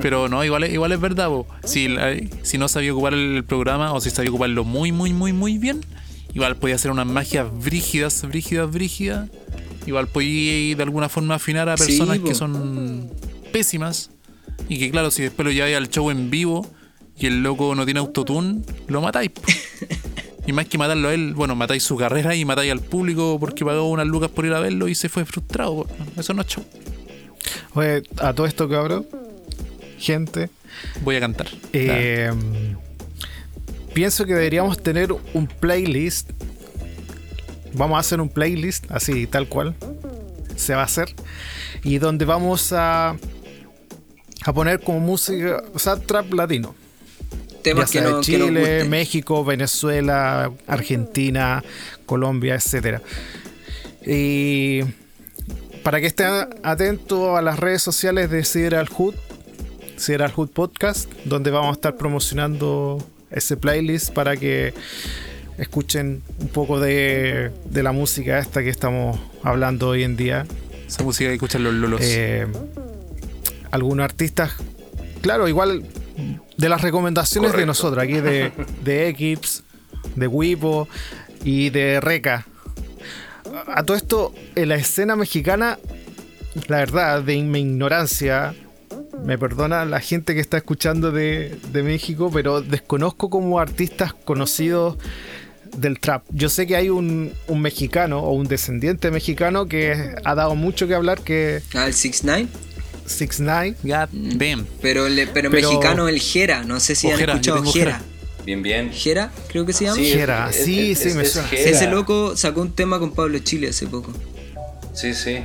Pero no, igual, es- igual es verdad, po. Si, la- si no sabía ocupar el programa o si sabía ocuparlo muy, muy, muy, muy bien, igual podía hacer unas magias brígidas, brígidas, brígidas. Igual podía de alguna forma afinar a personas que son pésimas. Y que claro, si después lo lleváis al show en vivo y el loco no tiene autotune, lo matáis. [laughs] Y más que matarlo a él, bueno, matáis su carrera y matáis al público porque pagó unas lucas por ir a verlo y se fue frustrado. Eso no es show. Oye, a todo esto, cabrón, gente, Voy a cantar. eh, pienso que deberíamos tener un playlist. Vamos a hacer un playlist, así, tal cual. Se va a hacer. Y donde vamos a, a poner como música, o sea, trap latino. Temas que, no, de que nos Chile, gusten. México, Venezuela, Argentina, Colombia, etcétera. Y para que estén atentos a las redes sociales de Sideral Hood, Sideral Hood Podcast, donde vamos a estar promocionando ese playlist para que escuchen un poco de, de la música esta que estamos hablando hoy en día. Esa música que escuchan los lolos. Eh, algunos artistas, claro, igual de las recomendaciones de nosotros, aquí de, de Equips, de Wipo y de Reca. A todo esto, en la escena mexicana, la verdad, de mi ignorancia, me perdona la gente que está escuchando de, de México, pero desconozco como artistas conocidos del trap. Yo sé que hay un, un mexicano o un descendiente mexicano que ha dado mucho que hablar, que Ah, el 6 9 Six Nine. God damn. pero, le- pero, Pero- mexicano el Jera, no sé si han escuchado Jera. Jera. Bien, bien. Jera, creo que se llama. Jera, es- sí, es- sí, es- me suena. Jera. Ese loco sacó un tema con Pablo Chile hace poco. Sí, sí.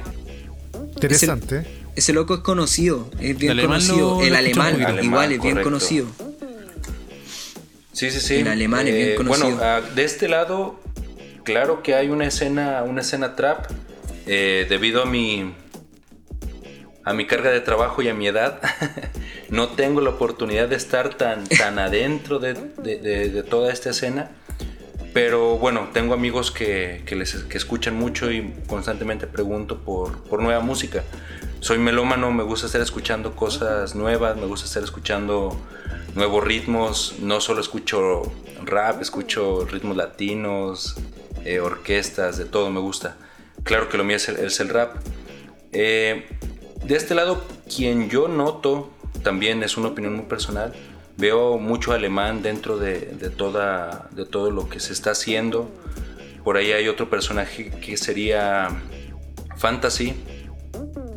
Interesante. Ese loco es conocido, es bien El alemán conocido. lo- el alemán, igual Alemán, es bien conocido. Sí, sí, sí. Eh, En alemán es bien conocido. Bueno, ah, de este lado, claro que hay una escena, una escena trap, eh, debido a mi, a mi carga de trabajo y a mi edad. [laughs] no tengo la oportunidad de estar tan, tan [laughs] adentro de, de- de- de toda esta escena. Pero bueno, tengo amigos que, que les, que escuchan mucho y constantemente pregunto por, por nueva música. Soy melómano, me gusta estar escuchando cosas nuevas, me gusta estar escuchando nuevos ritmos. No solo escucho rap, escucho ritmos latinos, eh, orquestas, de todo me gusta. Claro que lo mío es el, es el rap. Eh, de este lado, quien yo noto, también es una opinión muy personal, veo mucho alemán dentro de, de toda, de todo lo que se está haciendo. Por ahí hay otro personaje que sería Fantasy,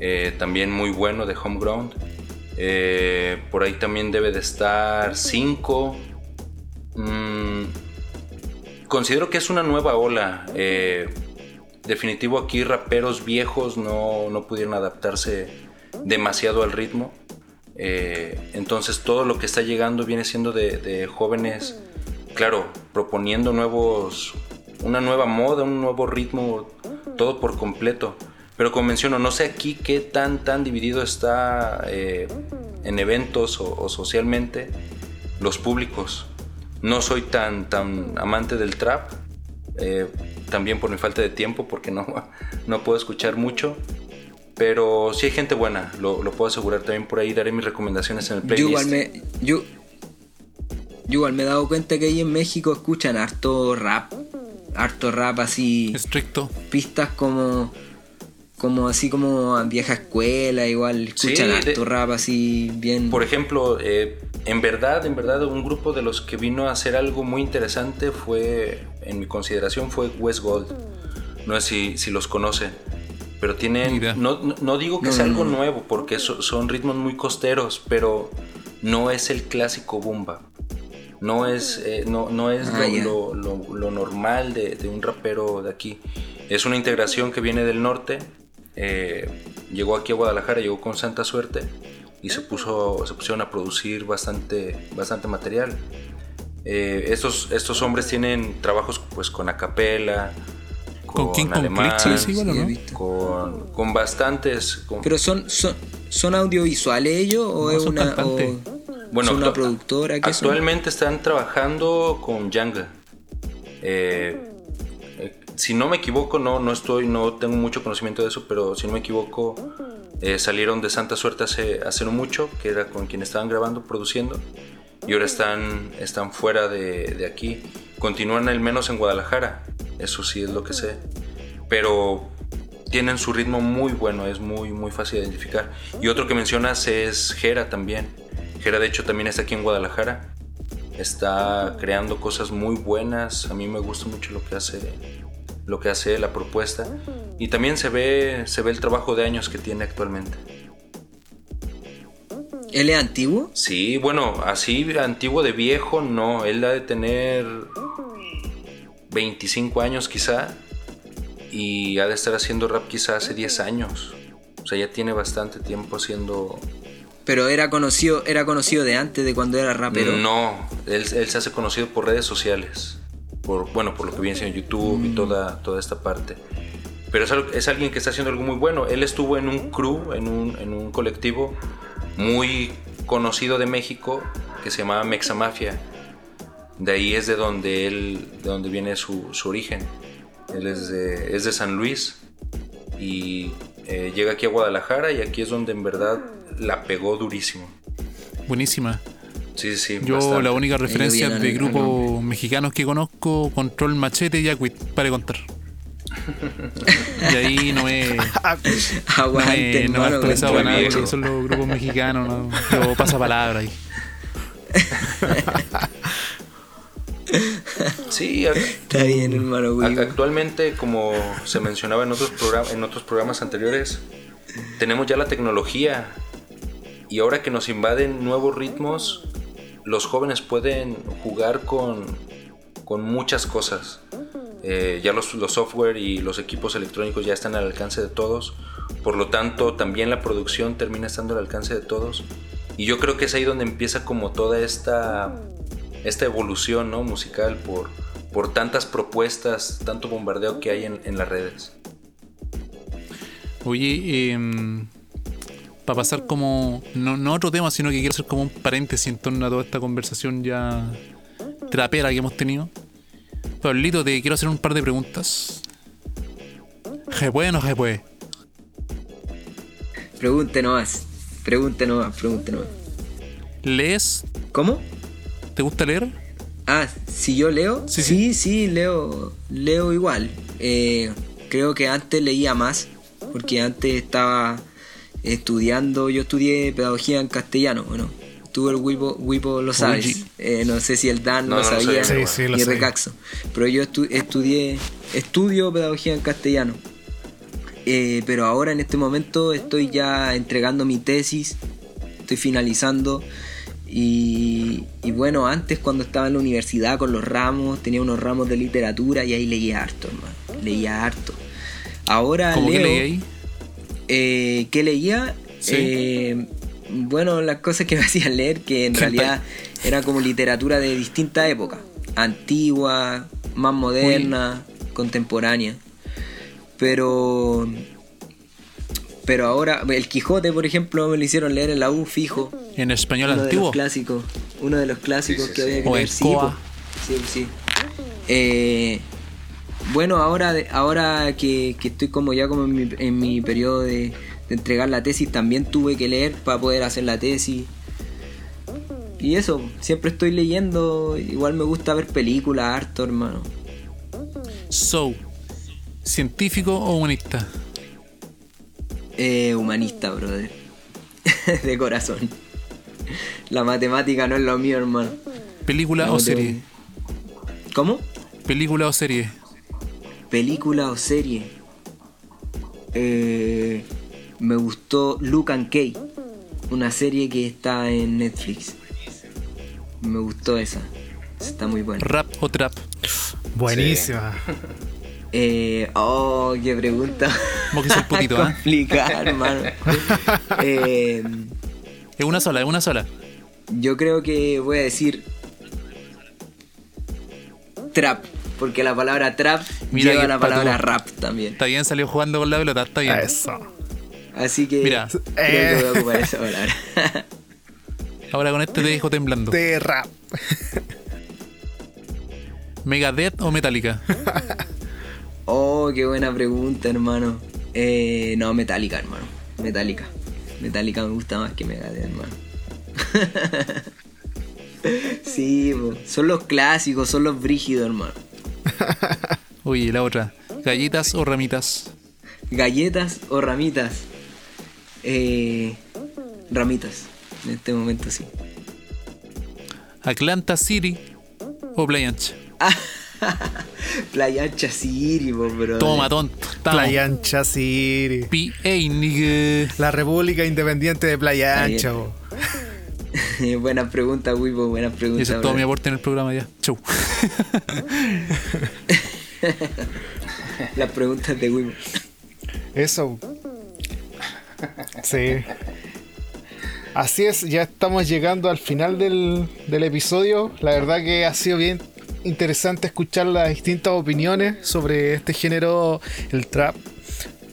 eh, también muy bueno de Homeground. Eh, por ahí también debe de estar 5. considero que es una nueva ola. eh, definitivo aquí raperos viejos no, no pudieron adaptarse demasiado al ritmo. Eh, entonces todo lo que está llegando viene siendo de, jóvenes, claro, proponiendo nuevos, una nueva moda, un nuevo ritmo, todo por completo. Pero como menciono, no sé aquí qué tan, tan dividido está eh, en eventos o, o socialmente los públicos. No soy tan, tan amante del trap, eh, también por mi falta de tiempo, porque no, no puedo escuchar mucho. Pero sí hay gente buena, lo, lo puedo asegurar. También por ahí daré mis recomendaciones en el Yo playlist. igual me. Yo, yo igual me he dado cuenta que ahí en México escuchan harto rap. Harto rap así. Estricto. Pistas como. Como así como vieja escuela, igual. Escuchan harto rap así bien. Por ejemplo, eh, en verdad, en verdad, un grupo de los que vino a hacer algo muy interesante fue, en mi consideración, fue West Gold. No sé si, si los conocen, pero tienen, no, no- digo que No, sea no, algo no. nuevo, porque so- son ritmos muy costeros, pero no es el clásico bomba. No es, eh, no, no es Ah, lo, ya. lo- lo- lo normal de, de un rapero de aquí. Es una integración que viene del norte. eh, llegó aquí a Guadalajara, llegó con Santa Suerte y se, puso, se pusieron a producir bastante, bastante material. Eh, estos, estos hombres tienen trabajos pues con acapela, ¿Con con, alemán, Click? Sí, sí, bueno, ¿no? con, con bastantes. con- Pero son, son, son audiovisuales ellos o No, es una, o Bueno, son una productora que son? Actualmente están trabajando con eh, si no me equivoco, no, no estoy, no tengo mucho conocimiento de eso, pero si no me equivoco, eh, salieron de Santa Suerte hace, hace no mucho, que era con quien estaban grabando, produciendo, y ahora están, están fuera de, de aquí. Continúan al menos en Guadalajara, eso sí es lo que sé. Pero tienen su ritmo muy bueno, es muy, muy fácil de identificar. Y otro que mencionas es Jera también. Jera de hecho también está aquí en Guadalajara. Está creando cosas muy buenas. A mí me gusta mucho lo que hace, lo que hace la propuesta. Y también se ve, se ve el trabajo de años que tiene actualmente. ¿Él es antiguo? Sí, bueno, así antiguo de viejo, no. Él ha de tener 25 años quizá. Y ha de estar haciendo rap quizá hace 10 años. O sea, ya tiene bastante tiempo haciendo... Pero era conocido, era conocido de antes, de cuando era rapero. No, él, él se hace conocido por redes sociales. Por, bueno, por lo que viene siendo YouTube y toda, toda esta parte. Pero es, es alguien que está haciendo algo muy bueno. Él estuvo en un crew, en un, en un colectivo muy conocido de México que se llamaba Mexamafia. De ahí es de donde él, de donde viene su, su origen. Él es de, es de San Luis y eh, llega aquí a Guadalajara y aquí es donde en verdad la pegó durísimo. Buenísima. Sí, sí, sí. Yo bastante. la única referencia de grupos mexicanos que conozco, Control Machete y Aquit, para contar. y ahí no me, [laughs] no Aguante, me, no me para muy nada porque son los grupos mexicanos, no, yo pasa palabra ahí. [laughs] Sí, Está bien, hermano. güey. actualmente, como se mencionaba en otros, programas en otros programas anteriores, tenemos ya la tecnología y ahora que nos invaden nuevos ritmos, los jóvenes pueden jugar con, con muchas cosas. Eh, ya los, los software y los equipos electrónicos ya están al alcance de todos, por lo tanto también la producción termina estando al alcance de todos. Y yo creo que es ahí donde empieza como toda esta, esta evolución ¿no? musical por, por tantas propuestas, tanto bombardeo que hay en, las redes. Oye, para pasar como, no, no otro tema, sino que quiero hacer como un paréntesis en torno a toda esta conversación ya trapera que hemos tenido. Pablito, te quiero hacer un par de preguntas. ¿Se puede o no se puede? Pregunte nomás. Pregunte nomás, pregunte nomás. ¿Lees? ¿Cómo? ¿Te gusta leer? Ah, si yo leo, Sí, sí, sí, leo, leo igual. Eh, creo que antes leía más, porque antes estaba estudiando, yo estudié pedagogía en castellano, bueno, tú el Wipo, Wipo lo sabes. Eh, no sé si el Dan No, lo no sabía. Sí, sí, lo ni sabía. Recaxo, pero yo estu- estudié, estudio pedagogía en castellano. Eh, pero ahora en este momento estoy ya entregando mi tesis, estoy finalizando. Y, y bueno, antes cuando estaba en la universidad con los ramos, tenía unos ramos de literatura y ahí leía harto, hermano. Leía harto. Ahora ¿Cómo que leo, leí ahí? Eh, ¿Qué leía? Sí. Eh, bueno, las cosas que me [laughs] hacían leer, que en realidad era como literatura de distinta época. Antigua, más moderna, contemporánea. Pero... Pero ahora, el Quijote, por ejemplo, me lo hicieron leer en la U fijo. ¿En español Uno de antiguo? los clásicos. Uno de los clásicos Sí, sí, que había que ¿O leer. Sí, po. Sí, sí. Eh, bueno, ahora, ahora que, que estoy como ya como en mi, en mi periodo de, de entregar la tesis, también tuve que leer para poder hacer la tesis. Y eso, siempre estoy leyendo. Igual me gusta ver películas harto, hermano. So, ¿científico o humanista? Eh, humanista, brother. [laughs] de corazón. La matemática no es lo mío, hermano. ¿Película No o serie? ¿Cómo? ¿Película o serie? Película o serie. Eh, me gustó Luke and Kay, una serie que está en Netflix. Me gustó esa. Está muy buena. ¿Rap o trap? Buenísima. Eh, oh, qué pregunta. Vos que sos [laughs] putito. Complicada, hermano. [laughs] Eh, Es una sola, es una sola. yo creo que voy a decir trap, porque la palabra trap Mira lleva la palabra rap también. Está bien, salió jugando con la pelota, está bien. Eso. Así que Mira. creo que voy a ocupar esa palabra. [laughs] Ahora con este te dejo temblando. De rap. ¿Megadeth o Metallica? [laughs] Oh, qué buena pregunta, hermano. Eh, no, Metallica, hermano. Metallica. Metallica me gusta más que Megadeth, hermano. [laughs] sí, son los clásicos, son los brígidos, hermano. [laughs] Oye, la otra. ¿Galletas o ramitas? Galletas o ramitas. Eh, ramitas. En este momento sí. ¿Atlanta City o Playa Ancha? [laughs] Playa Ancha City, po, bro. Toma, tonto. Estamos. Playa Ancha City. PA, nigga. La República Independiente de Playa. Ancha. po. [laughs] buenas preguntas, Wipo, buenas Y preguntas. ese es todo bro. mi aporte en el programa ya. Chau. Las preguntas de Wipo. Eso. Sí. Así es, ya estamos llegando al final del, del episodio. La verdad que ha sido bien interesante escuchar las distintas opiniones sobre este género, el trap.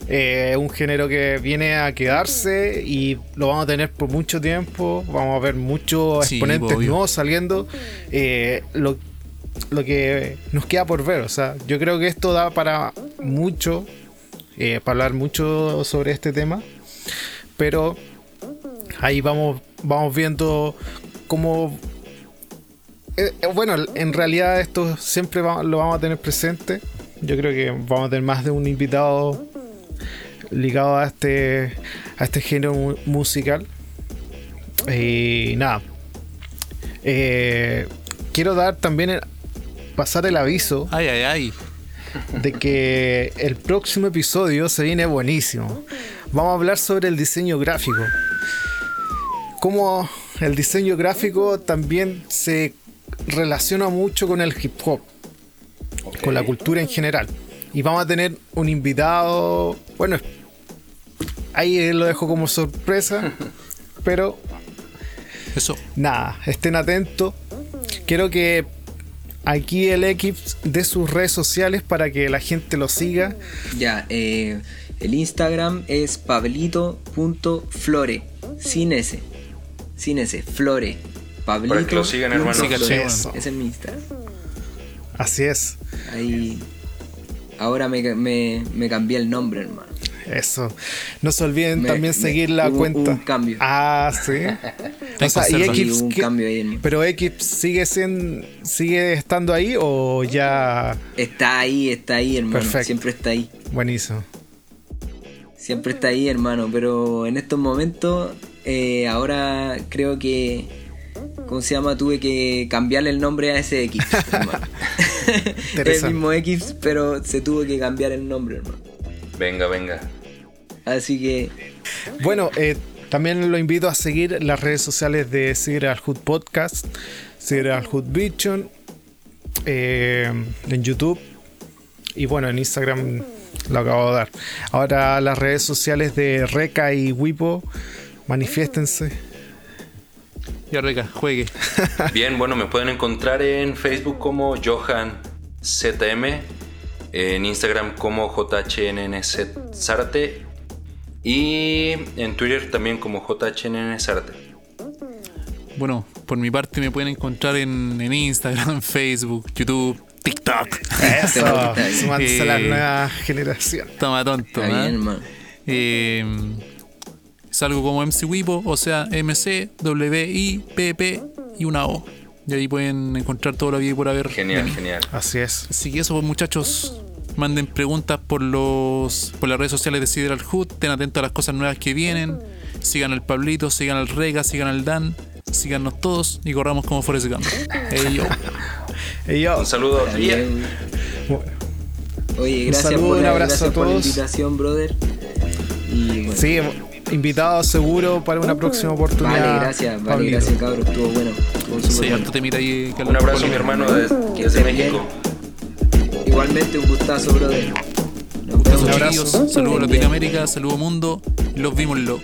Eh, un género que viene a quedarse y lo vamos a tener por mucho tiempo. Vamos a ver muchos Sí, exponentes obvio. nuevos saliendo. Eh, lo, lo que nos queda por ver. O sea, yo creo que esto da para mucho, eh, para hablar mucho sobre este tema. Pero ahí vamos, vamos viendo cómo. bueno, en realidad esto siempre va- lo vamos a tener presente. Yo creo que vamos a tener más de un invitado ligado a este, a este género mu- musical. Y nada. Eh, quiero dar también el- pasar el aviso Ay, ay, ay. de que el próximo episodio se viene buenísimo. Vamos a hablar sobre el diseño gráfico. Cómo el diseño gráfico también se relaciona mucho con el hip hop, con la cultura en general. Y vamos a tener un invitado, bueno, ahí lo dejo como sorpresa, [laughs] pero Eso. nada, estén atentos. Quiero que aquí el equipo dé sus redes sociales para que la gente lo siga. Ya, eh, el Instagram es pablito.flore. Sin S. Sin S. Flore. Pablito. Para que lo sigan, hermano. Sí, caché, Eso. Ese es mi Instagram. Así es. Ahí. Ahora me, me, me cambié el nombre, hermano. Eso. No se olviden Me- también me- seguir la hubo cuenta. un cambio. Ah, sí. [laughs] Te conserva. Sí, X, un ¿qué- cambio ahí en- Pero X sigue siendo, sigue estando ahí o ya Está ahí, está ahí, hermano. Perfecto. Siempre está ahí. buenísimo. Siempre está ahí, hermano. Pero en estos momentos, eh, ahora creo que. ¿Cómo se llama? Tuve que cambiarle el nombre a ese X, [laughs] hermano. [laughs] el mismo X, pero se tuvo que cambiar el nombre, hermano. Venga, venga. Así que. Bueno, eh, también lo invito a seguir las redes sociales de Cigar Hood Podcast, Cigar Hood Vision, eh, en YouTube y bueno, en Instagram lo acabo de dar. Ahora las redes sociales de Reca y Wipo, manifiéstense. Ya, Reca, juegue. [laughs] Bien, bueno, me pueden encontrar en Facebook como Johan ZM, en Instagram como JHNNZ Zárate y en Twitter también como JHNN Zárate. Bueno, por mi parte me pueden encontrar en, en Instagram, [laughs] Facebook, YouTube, TikTok. Eso, [laughs] sumándose a la Eh, nueva generación. Toma tonto, Está ¿ah? Eh, salgo como MC Wipo, o sea, MC, W, I, P, P y una O. Y ahí pueden encontrar todo lo que hay por haber. Genial, genial. Así es. Así que eso, pues, muchachos. Manden preguntas por los por las redes sociales de Sideral Hood. Estén atentos a las cosas nuevas que vienen. Sigan al Pablito, sigan al Rega, sigan al Dan. Síganos todos y corramos como Forrest Gump. Ey, yo. Un saludo. Bien. Oye, Un gracias, saludo, por, un abrazo gracias a por la todos. invitación, brother. Y bueno, sí, invitado seguro para una próxima oportunidad. vale, gracias, vale, Pablito. gracias, cabrón. Estuvo bueno. Sí, te mira ahí, Carlos. Un abrazo, Poli. mi hermano, desde estés bien. Igualmente, un gustazo, brother. Nos Gustazo, abrazo. Saludos. Latinoamérica, saludos mundo. Los vimos, lo.